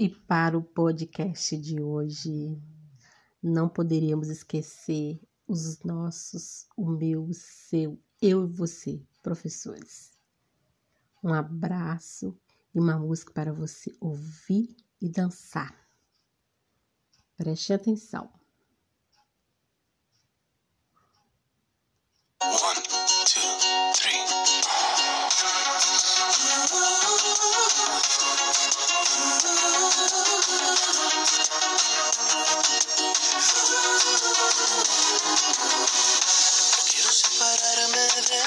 E para o podcast de hoje, não poderíamos esquecer os nossos, o meu, o seu, eu e você, professores. Um abraço e uma música para você ouvir e dançar. Preste atenção.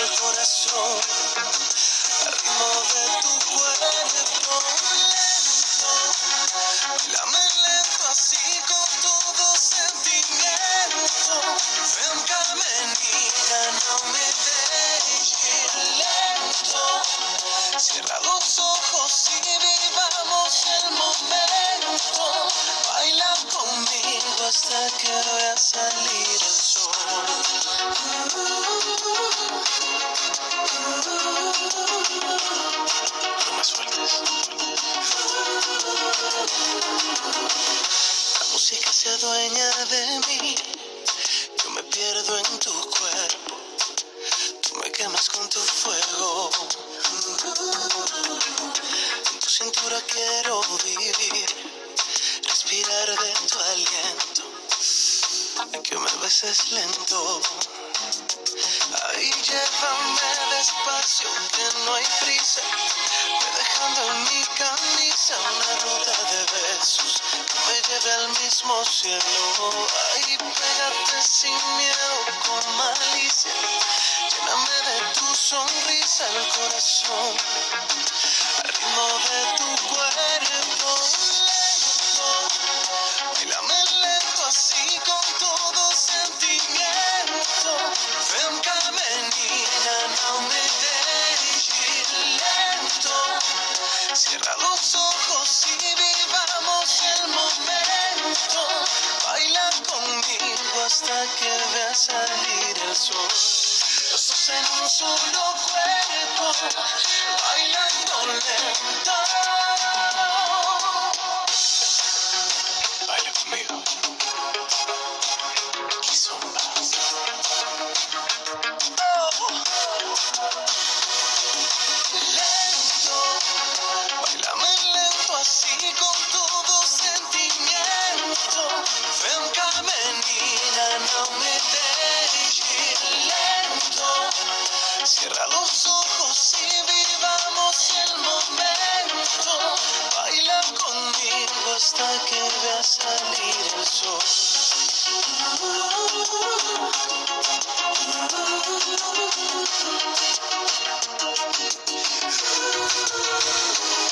el corazón, al de tu cuerpo lento, dame lento así con todo sentimiento. Ven, Carmenina, no me dejes lento. Cierra los ojos y vivamos el momento. Baila conmigo hasta que vea salir se de mí. Yo me pierdo en tu cuerpo. Tú me quemas con tu fuego. En tu cintura quiero vivir. Respirar de tu aliento. Y que me beses lento. Ay, llévame despacio, que no hay prisa. Ve dejando en mi camisa una ruta al mismo cielo. Ay, pégate sin miedo con malicia. Lléname de tu sonrisa el corazón. Que vea salir el sol. Los en un solo cuerpo, bailando lento.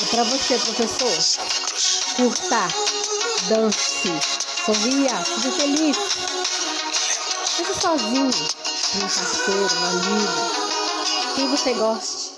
É para você, professor. Curta, dance, sorria, seja feliz. Seja sozinho, um parceiro, um amigo, quem você goste.